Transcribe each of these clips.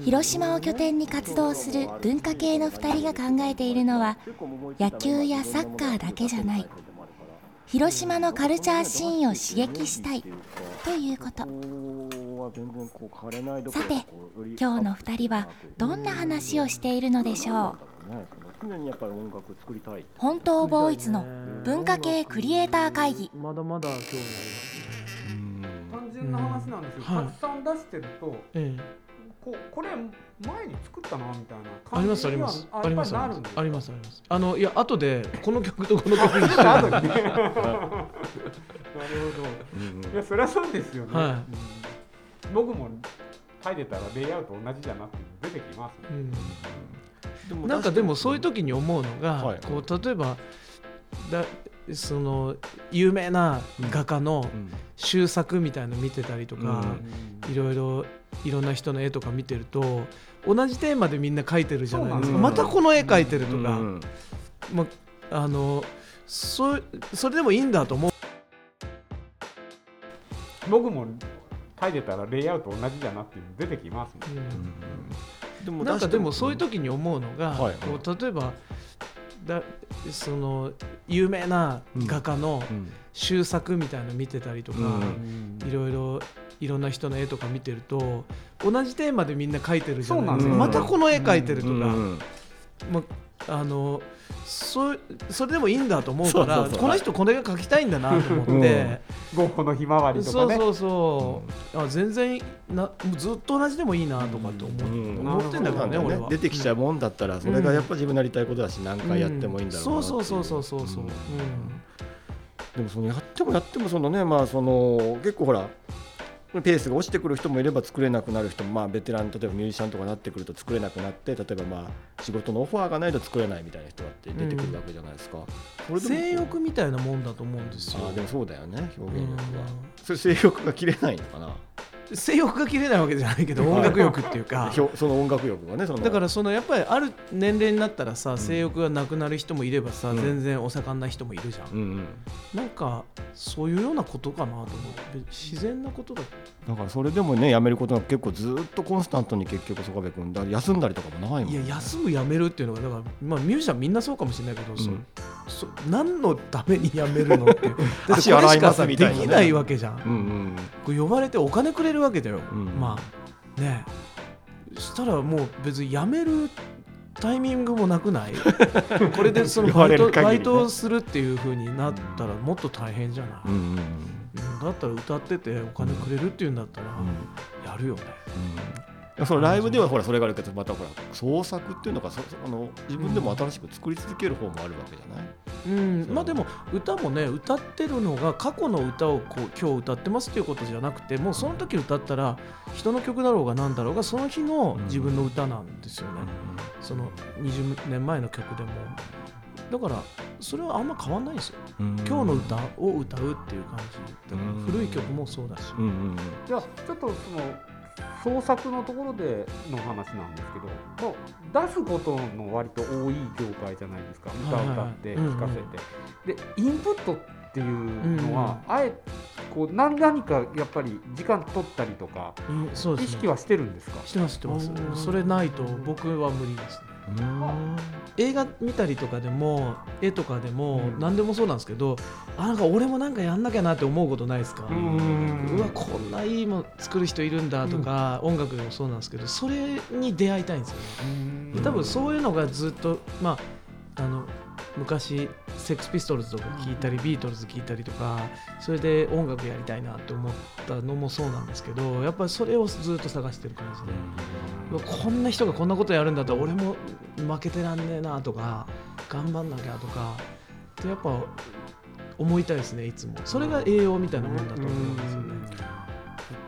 広島を拠点に活動する文化系の2人が考えているのは野球やサッカーだけじゃない。広島のカルチャーシーンを刺激したい。ということ。さて今日の2人はどんな話をしているのでしょう？本当ボーイズの文化系クリエイター会議。まだまだ興味あり単純な話なんですけど、はい。たくさん出してるとええここれ前に作ったなみたいなありますあります。ありますありますあります。あのいや後でこの曲とこの曲に。して なるほど。いやそりゃそうですよね、はい。うん。僕も書いてたらレイアウト同じじゃなくて出てきますもん。うん。なんかでもそういう時に思うのが、はい。こう例えばだその有名な画家の終作みたいの見てたりとか、いろいろいろんな人の絵とか見てると同じテーマでみんな描いてるじゃないですか、またこの絵描いてるとか、うんまあのそそれでもいいんだと思う。僕も書いてたらレイアウト同じじゃなくて出てきますもん。でもなんかでもそういう時に思うのが、はい。こう例えばだその有名な画家のうん。終作みたいの見てたりとか、うん。いろいろいろんな人の絵とか見てると同じテーマでみんな描いてるじゃないですか、そうなんですよまたこの絵描いてるとか、うん。まあのそそれでもいいんだと思うからこの人これが描きたいんだなと思って、ゴッホのひまわりとかね。そうそうそう、あ全然なずっと同じでもいいなとかって思,、うん。思ってんだけどね俺は。出てきちゃうもんだったらそれがやっぱ自分のやりたいことだし何回やってもいいんだろうなうんそう。そうそうそうそうそう、んうん。でもそのやってもやってもそのねまあその結構ほらペースが落ちてくる人もいれば作れなくなる人もまあベテラン例えばミュージシャンとかなってくると作れなくなって例えばまあ仕事のオファーがないと作れないみたいな人だって出てくるわけじゃないですか。それでも性欲みたいなもんだと思うんですよあーでもそうだよね表現力はうん。それ性欲が切れないのかな？性欲が切れないわけじゃないけど音楽欲っていうか。その音楽欲がねその。だからそのやっぱりある年齢になったらさ性欲がなくなる人もいればさ、うん。全然お盛んな人もいるじゃん、うんうん。なんかそういうようなことかなと思って。自然なことだ。だからそれでもねやめることが結構ずっとコンスタントに結局曽我部君だ休んだりとかもないもんいや休むやめるっていうのがだから、まあ、ミュージシャンみんなそうかもしれないけど、そう。んそ何のためにやめるのって 足洗いますみたいなね。できないわけじゃん、うんうん。呼ばれてお金くれるわけだよ、うんまあねえ。したらもう別に辞めるタイミングもなくない？これでそのバイト,、ねバイトをするっていう風になったらもっと大変じゃない、うんうんうん。うん。だったら歌っててお金くれるっていうんだったらうん。やるよね、うん、そのライブではほらそれがあるけどまたほら創作っていうのがそあの自分でも新しく作り続ける方もあるわけじゃない、うん、まあでも歌もね歌ってるのが過去の歌をこう今日歌ってますっていうことじゃなくてもうその時歌ったら人の曲だろうが何だろうがその日の自分の歌なんですよね、その20年前の曲でも。だからそれはあんま変わんないんですよ、うん。今日の歌を歌うっていう感じ古い曲もそうだし、うんうん。じゃあちょっとその創作のところでの話なんですけどもう出すことの割と多い業界じゃないですか。歌を歌って聴かせて、でインプットっていうのは、あえこう何何かやっぱり時間取ったりとかうんそうですね。意識はしてるんですか？してますしてます。それないと僕は無理ですね。うん映画見たりとかでも絵とかでもうん。何でもそうなんですけど、あなんか俺もなんかやんなきゃなって思うことないですか、うわこんないいもん作る人いるんだとか、音楽でもそうなんですけどそれに出会いたいんですよね。で多分そういうのがずっとまああの昔セックスピストルズとか聞いたり、ビートルズ聞いたりとかそれで音楽やりたいなって思ったのもそうなんですけどやっぱりそれをずっと探してる感じで、こんな人がこんなことやるんだったら俺も負けてらんねえなとか頑張んなきゃとかってやっぱ思いたいですねいつも。それが栄養みたいなもんだと思うんですよね。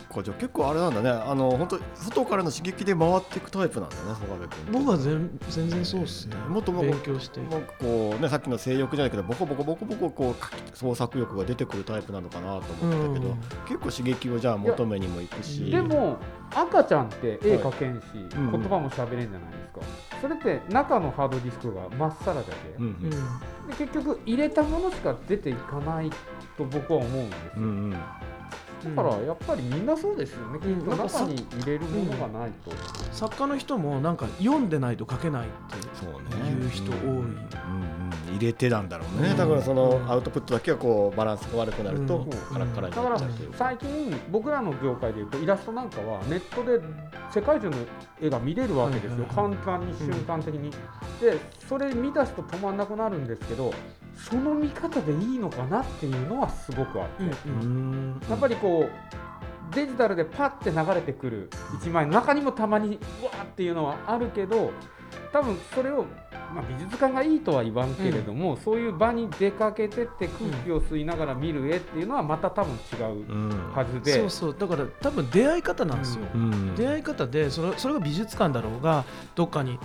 こかじゃあ結構あれなんだね。あの本当外からの刺激で回っていくタイプなんだね曽我部君僕は全全然そうですね。もっともっと勉強して。こうねさっきの性欲じゃないけどボコボコボコボコこう創作欲が出てくるタイプなのかなと思ったけど、うん。結構刺激をじゃあ求めにも行くし。でも赤ちゃんって絵描けんし、うん言葉も喋れんじゃないですか、それって中のハードディスクがまっさらだけ、うん。うん。で結局入れたものしか出ていかないと僕は思うんですよ、うんうんだからやっぱりみんなそうですよね、きっと中に入れるものがないと、作家の人もなんか読んでないと書けないってそう人多い、うんうん。入れてなんだろうね、うん。だからそのアウトプットだけがこうバランスが悪くなるとうん。カラッカラにだからなっちゃうという最近僕らの業界でいうとイラストなんかはネットで世界中の絵が見れるわけですよ、はいはい簡単に瞬間的に、でそれ見出すと止まんなくなるんですけどその見方でいいのかなっていうのはすごくあって、うんやっぱりこうデジタルでパッて流れてくる一枚の中にもたまにわーっていうのはあるけど多分それを、まあ、美術館がいいとは言わんけれども、そういう場に出かけてって空気を吸いながら見る絵っていうのはまた多分違ううんはずで。そうそう。だから多分出会い方なんですよ、うん。出会い方でそれそれが美術館だろうがどっかに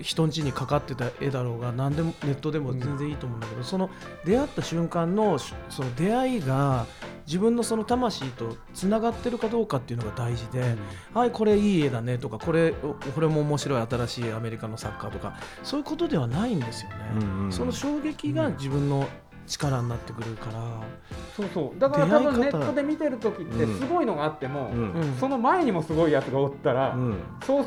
人ん家にかかってた絵だろうが何でもネットでも全然いいと思うんだけど、その出会った瞬間のしその出会いが自分のその魂とつながってるかどうかっていうのが大事で、はいこれいい絵だねとかこれこれも面白い新しいアメリカのサッカーとかそういうことではないんですよね、うんうんその衝撃が自分の力になってくるから、そうそう。だから多分ネットで見てる時ってうん。すごいのがあっても、うん。うんその前にもすごいやつがおったら、うん。そう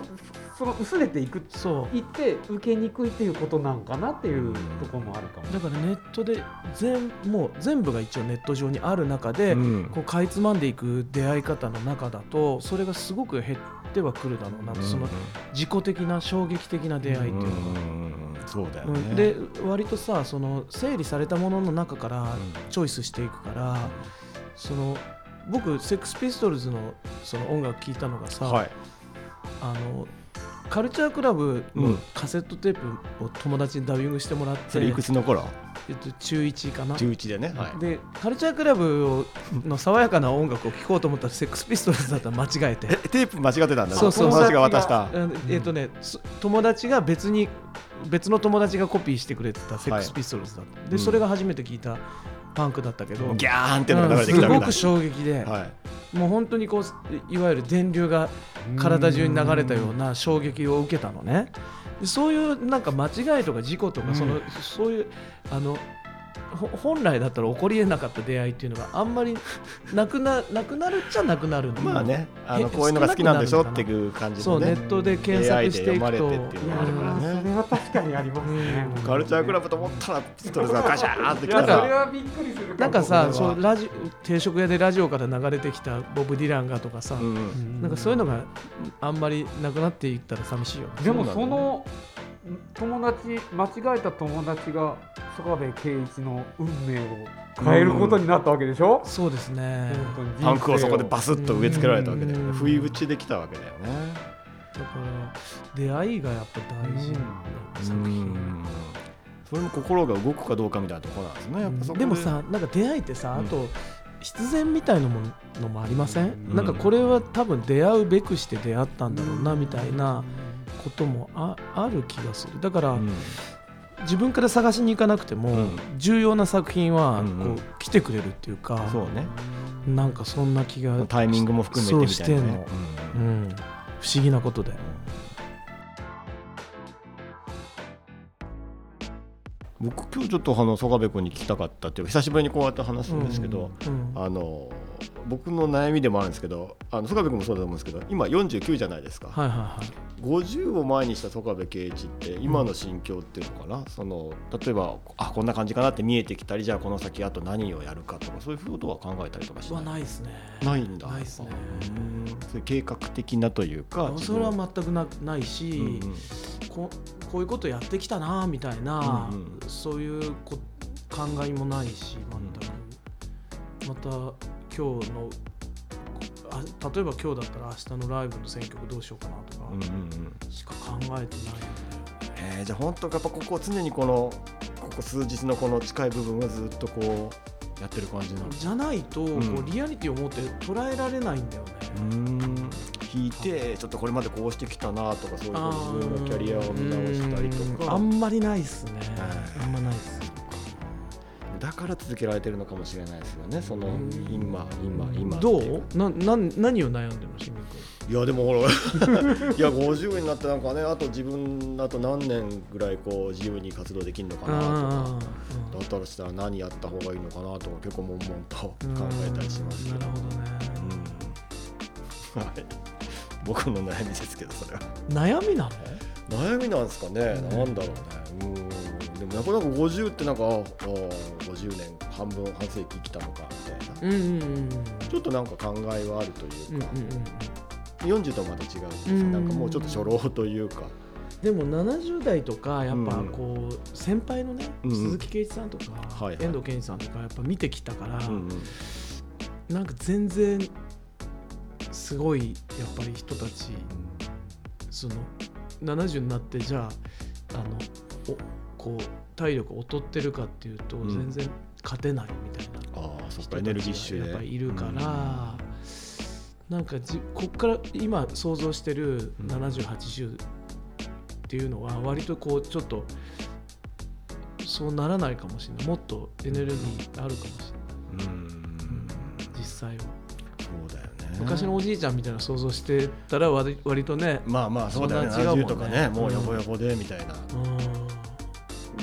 その薄れていくそう。いって受けにくいっていうことなんかなっていうところもあるかも。だからネットで全もう全部が一応ネット上にある中で、うん。こうかいつまんでいく出会い方の中だとそれがすごく減ってはくるだろうなと、その自己的な衝撃的な出会いっていうのが。うんそうだよね、うん。で割とさその整理されたものの中からチョイスしていくから、その僕セックスピストルズのその音楽聴いたのがさ、はい。あのカルチャークラブのうん。カセットテープを友達にダビングしてもらって、それいくつの頃？えっと、中1かな。11でね。はい。でカルチャークラブをの爽やかな音楽を聴こうと思ったらセックスピストルズだったら間違えて。えテープ間違ってたんだ。そうそう。友達が渡した。うん。えっとね、そ友達が別に別の友達がコピーしてくれてたセックスピストルズだった、でうん。それが初めて聞いたパンクだったけど、ギャーンってのが流れてきうんたみたいな。すごく衝撃で、はい。もう本当にこういわゆる電流が体中に流れたような衝撃を受けたのね。でそういうなんか間違いとか事故とか、うん。そのそういうあのほ本来だったら起こりえなかった出会いっていうのがあんまり なくななくなるっちゃなくなるの。まあねあへのこういうのが好きなんでしょっていう感じそうでねネットで検索していくと。それは確かにありますね。うん。カルチャークラブと思ったらストレスがガシャーンってきたら。それはびっくりするなんかさそうラジ定食屋でラジオから流れてきたボブ・ディランがとかさ、うんなんかそういうのがあんまりなくなっていったら寂しいよね。でもその友達間違えた友達が曽我部圭一の運命を変えることになったわけでしょ、そうですね。パンクをそこでバスッと植え付けられたわけだよねうん。不意打ちできたわけだよね。だから出会いがやっぱ大事な作品。それも心が動くかどうかみたいなところなんですねやっぱそこで。もさなんか出会いってさ、うん。あと必然みたいなものもありません、うん。なんかこれは多分出会うべくして出会ったんだろうなみたいなこともあある気がする。だから、うん。自分から探しに行かなくても、うん。重要な作品はうんうん。こう来てくれるっていうか、そうね。なんかそんな気がタイミングも含めてみたいなそうしてんの。ねうん。うん、不思議なことで。僕今日ちょっとあの曽我部君に聞きたかったっていうか久しぶりにこうやって話すんですけど、うん。あの僕の悩みでもあるんですけどあの曽我部君もそうだと思うんですけど今49じゃないですか、はいはいはい。50を前にした曽我部圭一って今の心境っていうのかな、その例えばあこんな感じかなって見えてきたりじゃあこの先あと何をやるかとかそういうことは考えたりとかしはない？ないですね。ないんだ。ないですね。うんそういう計画的なというかそれは全くなないし、うんうん。ここういうことやってきたなみたいな、うんうん。そういうこ考えもないし全く、また今日のあ例えば今日だったら明日のライブの選曲どうしようかなとかしか考えてないので、えーじゃあ本当やっぱここ常にこのここ数日のこの近い部分はずっとこうやってる感じなのじゃないと、ん。こうリアリティを持って捉えられないんだよね。うん。引いてちょっとこれまでこうしてきたなとかそういう自分のキャリアを見直したりとか。あんまりないっすね。あんまないっすだから続けられてるのかもしれないですよね。その今今今どう？なな何を悩んでるのしみいやでもほら。いや50になってなんかねあと自分あと何年ぐらいこう自由に活動できるのかなとか。だったらしたら何やった方がいいのかなとか結構悶々と考えたりしますけど。なるほどね、うん、はい。僕の悩みですけどそれは。悩みなの？悩みなんですかね、うん、なんだろうね。うんでもなかなか50ってなんかああ50年半分半世紀生きたのかみたいな、うんうんうん、ちょっとなんか考えはあるというか、うんうんうん。40とはまた違うんです、うん、なんかもうちょっと初老というか。でも70代とかやっぱこう先輩のね、鈴木圭一さんとか、遠藤健一さんとかやっぱ見てきたから、なんか全然すごいやっぱり人たちその70になってじゃああのおこう体力劣ってるかっていうと全然勝てないみたいな、あそっかエネルギッシュでやっぱいるから。なんかじこっから今想像してる7080っていうのは割とこうちょっとそうならないかもしれない。もっとエネルギーあるかもしれない、うん、実際は。そうだよね。昔のおじいちゃんみたいな想像してたら割割とねまあまあそうだよね。違うとかねもう横横でみたいな、うん、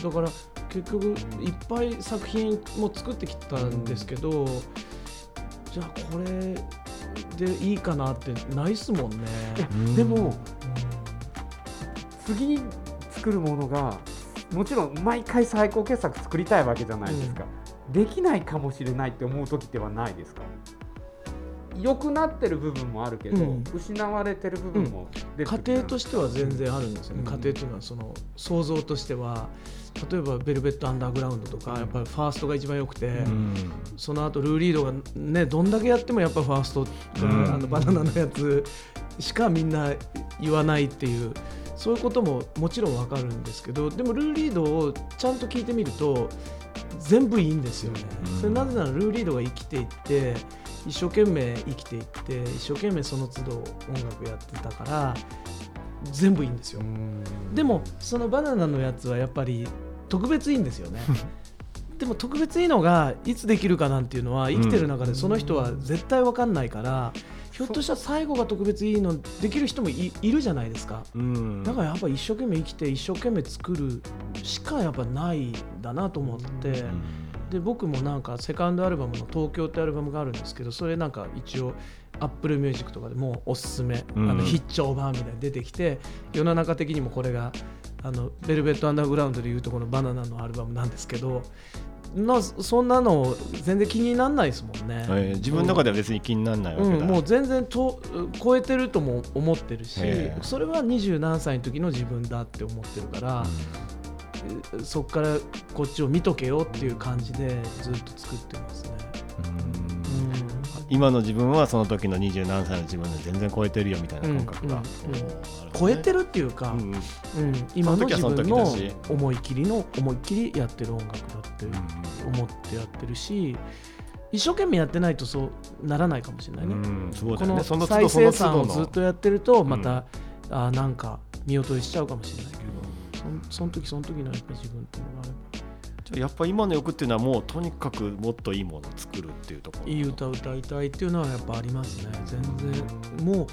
だから結局いっぱい作品も作ってきたんですけど、うん、じゃあこれでいいかなってないっすもんね。でも、次に作るものがもちろん毎回最高傑作作りたいわけじゃないですか、うん、できないかもしれないって思う時ではないですか？良くなってる部分もあるけど、うん、失われてる部分も出て、うん、家庭としては全然あるんですよね、家庭というのはその想像としては例えば「ベルベット・アンダーグラウンド」とかやっぱりファーストが一番良くて、うん、その後ルー・リードがねどんだけやってもやっぱファースト、うん、あのバナナのやつしかみんな言わないっていうそういうことももちろん分かるんですけどでもルー・リードをちゃんと聞いてみると全部いいんですよね。それなぜならルー・リードが生きていって一生懸命生きていって一生懸命その都度音楽やってたから全部いいんですよ。でもそのバナナのやつはやっぱり特別いいんですよね。でも特別いいのがいつできるかなんていうのは生きてる中でその人は絶対分かんないから、ひょっとしたら最後が特別いいのできる人もいるじゃないですか、だからやっぱ一生懸命生きて一生懸命作るしかやっぱないんだなと思って。で僕もなんかセカンドアルバムの「東京」ってアルバムがあるんですけどそれなんか一応 Apple Music とかでもおすすめ、あの必聴版みたいに出てきて世の中的にもこれがあのベルベット・アンダーグラウンドでいうとこのバナナのアルバムなんですけどなそんなの全然気にならないですもんね、えー、自分の中では別に気にならないわけだ、うん、もう全然と超えてるとも思ってるしそれは二十何歳の時の自分だって思ってるから、うん、そこからこっちを見とけよっていう感じでずっと作ってますね。今の自分はその時の二十何歳の自分で全然超えてるよみたいな感覚が、超えてるっていうか、うん今の自分の思い切りの思い切りやってる音楽だって思ってやってるし、一生懸命やってないとそうならないかもしれないね。この再生産をずっとやってるとまた、うん、あなんか見劣りしちゃうかもしれないけど。そその時その時のやっぱ自分っていうのがあれば。やっぱ今の欲っていうのはもうとにかくもっといいものを作るっていうところいい歌歌いたいっていうのはやっぱありますね全然。もう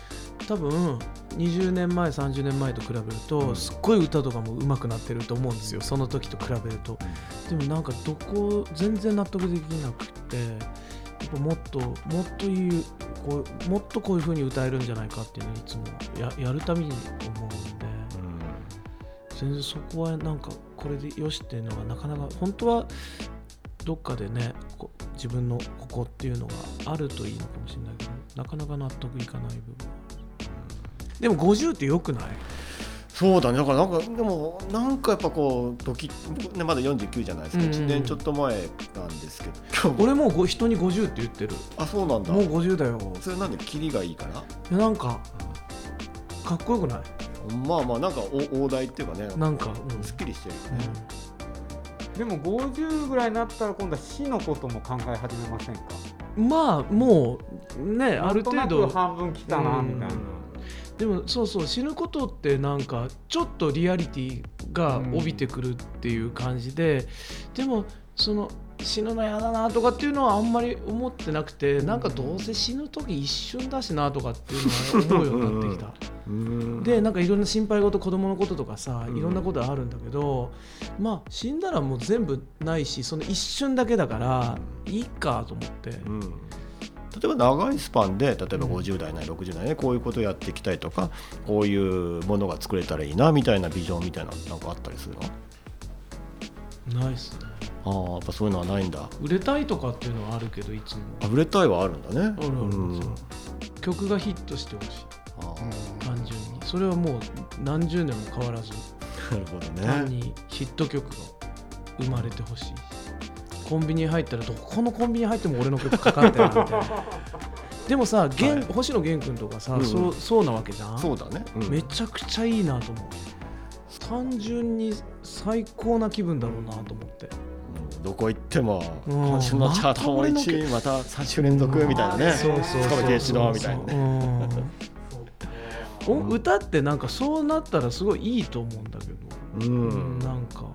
多分20年前30年前と比べるとすっごい歌とかも上手くなってると思うんですよその時と比べると。でもなんかどこ全然納得できなくってやっぱもっともっといいこうもっとこういう風に歌えるんじゃないかっていうのをいつもややるたびに思うんで、全然そこはなんかこれでよしっていうのがなかなか本当はどっかでね自分のここっていうのがあるといいのかもしれないけどなかなか納得いかない部分でも50ってよくない？そうだね。だからなんかでもなんかやっぱこう時、ね、まだ49じゃないですか、うん、1年ちょっと前なんですけど。俺もう人に50って言ってる。あそうなんだ。もう50だよ。それなんでキリがいいかな？いやなんかかっこよくない？まあまあなんか大台っていうかね。なんか、うん、すっきりしてるよね、うん、でも50ぐらいになったら今度は死のことも考え始めませんか？まあもうねある程度。半分来たなうんみたいな、でもそうそう死ぬことってなんかちょっとリアリティが帯びてくるっていう感じで、でもその死ぬの嫌だなとかっていうのはあんまり思ってなくてなんかどうせ死ぬ時一瞬だしなとかっていうのは思うようになってきた。うん。でなんかいろんな心配事子供のこととかさうん。いろんなことあるんだけど、まあ死んだらもう全部ないしその一瞬だけだからいいかと思って。うん。例えば長いスパンで例えば50代なり60代でこういうことをやっていきたいとかこういうものが作れたらいいなみたいなビジョンみたいなのなんかあったりするの？ないっすね。ああやっぱそういうのはないんだ。売れたいとかっていうのはあるけどいつも。あ売れたいはあるんだね。あるある。うん。曲がヒットしてほしい単純に。それはもう何十年も変わらず。なるほど単ねにヒット曲が生まれてほしい。コンビニ入ったらどこのコンビニ入っても俺の曲かかってるみたいな。でもさ、源はい。星野源君とかさ、うんうん。そうそうなわけじゃん。そうだね、うん。めちゃくちゃいいなと思う。単純に最高な気分だろうなと思って。うん。どこ行ってもうん。今週のチャートも1位また3週連続みたいなね。そうそう深めて一度みたいなね。ねお歌ってなんかそうなったらすごいいいと思うんだけど、うん。なんか。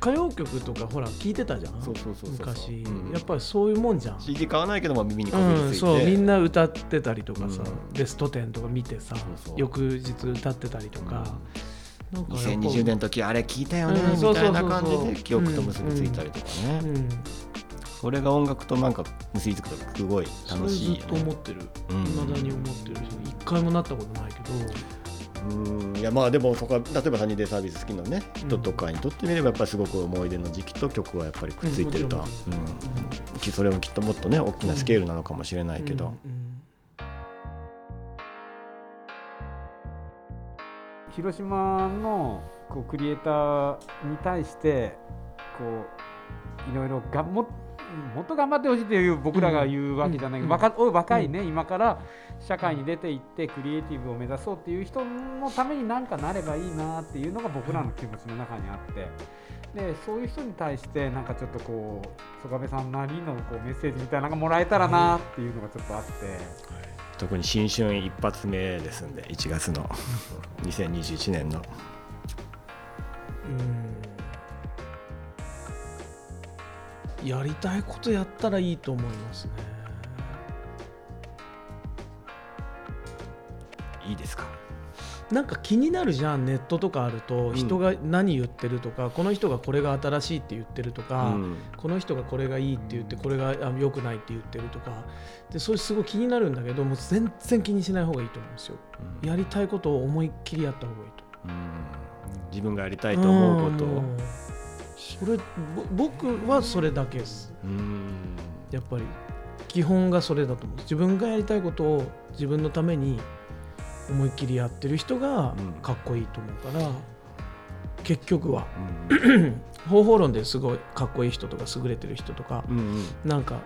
歌謡曲とかほら聞いてたじゃん。そうそうそうそう昔、うん。やっぱりそういうもんじゃん。CD 買わないけども耳にこうん、びりついて、そう。みんな歌ってたりとかさ、うん。ベスト10とか見てさ。翌日歌ってたりとか、なんかやっぱ。2020年の時あれ聞いたよね、みたいな感じで記憶と結びついたりとかね、うん、それが音楽となんか結びつくとすごい楽しいずっと思ってる。うん。未だに思ってる。し一回もなったことないけど。うん。いやまあでもそこは例えばサニーデイサービス好きなね人とかにとってみればやっぱりすごく思い出の時期と曲はやっぱりくっついてると。は、うんうん。きそれもきっともっとね大きなスケールなのかもしれないけど、うんうん。広島のこうクリエイターに対してこういろいろがももっと頑張ってほしいという僕らが言うわけじゃない、うん。若お若いね、今から社会に出ていってクリエイティブを目指そうっていう人のために何かなればいいなっていうのが僕らの気持ちの中にあって。でそういう人に対してなんかちょっとこう曽我部さんなりのこうメッセージみたいなのがもらえたらなっていうのがちょっとあって、特に新春一発目ですんで1月の2021年の。うんやりたいことやったらいいと思いますね。いいですか？なんか気になるじゃんネットとかあるとん。人が何言ってるとか、この人がこれが新しいって言ってるとか、うん。この人がこれがいいって言ってこれがあ良くないって言ってるとか。でそれすごい気になるんだけどもう全然気にしない方がいいと思うんですよ。やりたいことを思いっきりやった方がいいと。うん。自分がやりたいと思うことを。んそれぼ僕はそれだけです。うん。やっぱり。基本がそれだと思う。自分がやりたいことを自分のために思いっきりやってる人がうん。かっこいいと思うから、結局は。うん。方法論ですごいかっこいい人とか優れてる人とか、うんうん。なんか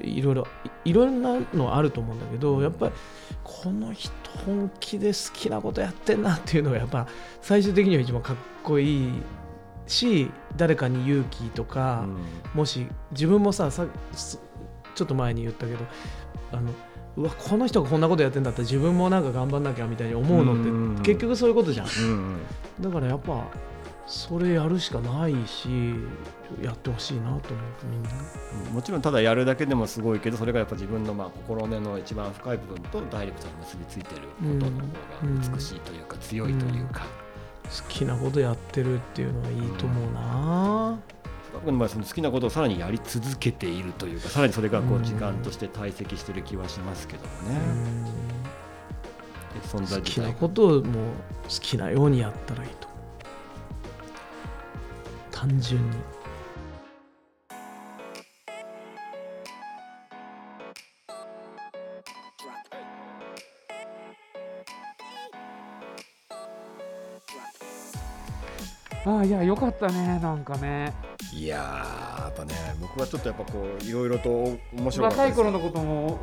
いろいろいいろんなのあると思うんだけどやっぱりこの人本気で好きなことやってんなっていうのがやっぱ最終的には一番かっこいいし誰かに勇気とか、もし自分もささすちょっと前に言ったけどあのうわこの人がこんなことやってんだったら自分もなんか頑張んなきゃみたいに思うのって、うん。結局そういうことじゃん。うん。うんだからやっぱそれやるしかないしやってほしいなと思うみんな。もちろんただやるだけでもすごいけどそれがやっぱ自分のまあ心根の一番深い部分とダイレクトに結びついてることの方が美しいというか強いというか、好きなことやってるっていうのはいいと思うな、僕の場合その好きなことをさらにやり続けているというかさらにそれがこううん時間として堆積してる気はしますけどもね、で存在好きなことをもう好きなようにやったらいいと。単純にああいやよかったねなんかね。いやーやっぱね僕はちょっとやっぱこういろいろと面白かった若い頃のことも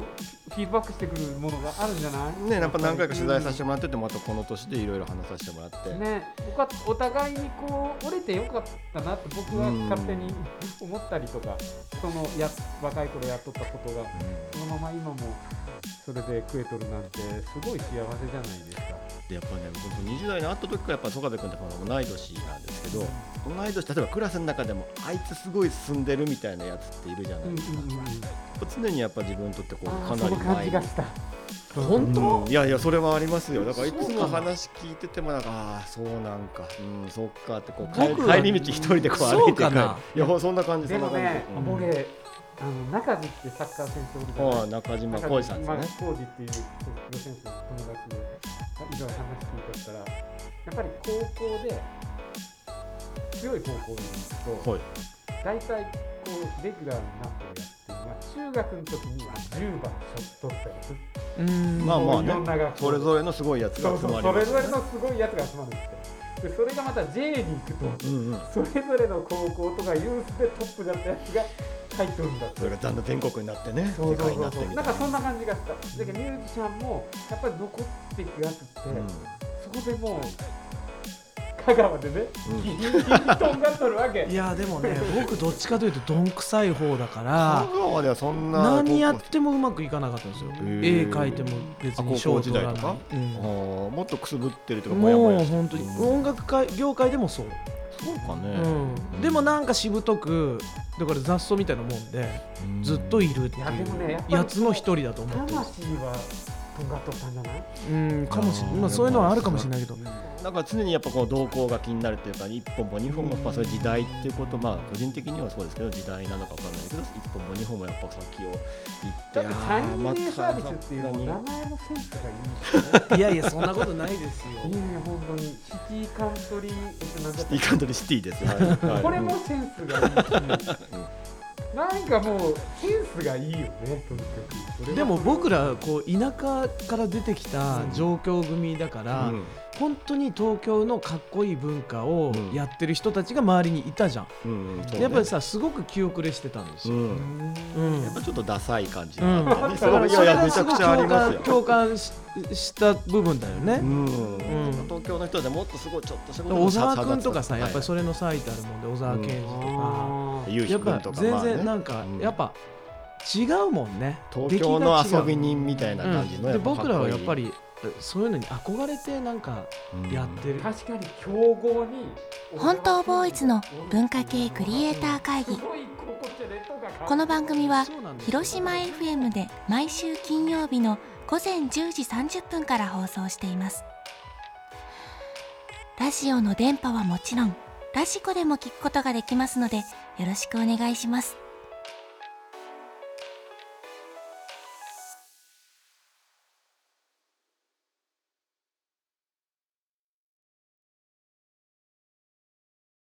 フィードバックしてくるものがあるんじゃない？ねやっぱ何回か取材させてもらっててまたこの年でいろいろ話させてもらって、ね、僕はお互いにこう折れてよかったなって僕は勝手に 思ったりとかそのや若い頃やっとったことがそのまま今もそれで食えとるなんてすごい幸せじゃないですか。でやっぱね僕20代に会った時からやっぱ曽我部君ってこの同い年なんですけど同い年例えばクラスの中でもあいつすごい進んでるみたいなやつっているじゃないですか、やっぱ常にやっぱ自分にとってこうかなりあーその感じがした。本当、うん。いやいやそれはありますよ。だからいつも話聞いててもなんかああそうなんかうんそっかってこう帰帰り道一人でこう歩いて帰る。そうかな。いやそんな感じでもね、そんな感じ。僕あの中地ってサッカー選手おるじゃな中島浩二さんですね。浩二っていうプロ選手の友達で以前話聞いとったらやっぱり高校で強い高校に行くと、はい。大体こうレギュラーになってるやつっていうのは中学の時には10番ショットったやつうんまあまあね。それぞれのすごいやつが集まりますそれぞれのすごいやつが集まるんですってでそれがまた J に行くとうんうん。それぞれの高校とかユースでトップだったやつが入っとるんだって。それがだんだん全国になってね。世そうそう界になってみたいそうそうなんかそんな感じがした。だけどミュージシャンもやっぱり残っていくやつって、そこでもう香川でね、とんがっとるわけ。いやでもね 僕どっちかというとどんくさい方だか香ら川ではそんな何やってもうまくいかなかったんですよ。絵ー。描いても別にあ高校賞取らない時代とか？うん。あーもっとくすぶってるとかもやもやもう本当にうん。音楽界業界でもそう、そうかね、うん、でもなんかしぶとくだから雑草みたいなもんでうん。ずっといるっていいやでもねやっぱうりやつの一人だと思ってる。魂はとんがっとったんじゃないうんかもしれない、うんまあ、そういうのはあるかもしれないけど。なんか常にやっぱこう動向が気になるっていうか一本も二本もやっぱそういう時代っていうことまあ個人的にはそうですけど時代なのかわかんないけど一本も二本もやっぱ先を行ってだってサインあーまたサービスっていう名前のセンスがいいいやいやそんなことないですよ。いいね本当にシティカントリーシティカントリーシティですはい。はい。これもセンスがいいし なんかもうセンスがいいよねとにかく。でも僕らこう田舎から出てきた状況組だから、うん。本当に東京のかっこいい文化をうん。やってる人たちが周りにいたじゃん、うんうんやっぱりさすごく気遅れしてたんですうよ、ん。うん。やっぱちょっとダサい感じうんがあってね。だからそれはいやめちゃくちゃありますよ。共感共感しした部分だよね、うん。ん。東京の人でもっとすごいちょっとしたこと小沢君とかさ、はいやっぱりそれの最たるもんで小沢健二とか、ゆうひやっぱくんとか全然なんか、うん。やっぱ違うもんね。東京の遊び人みたいな感じの僕らはやっぱりそういうのに憧れてなんかやってる、確かに強豪に本当ボーイズの文化系クリエイター会議。この番組は広島 FM で毎週金曜日の午前10時30分から放送しています。ラジオの電波はもちろんラジコでも聞くことができますのでよろしくお願いします。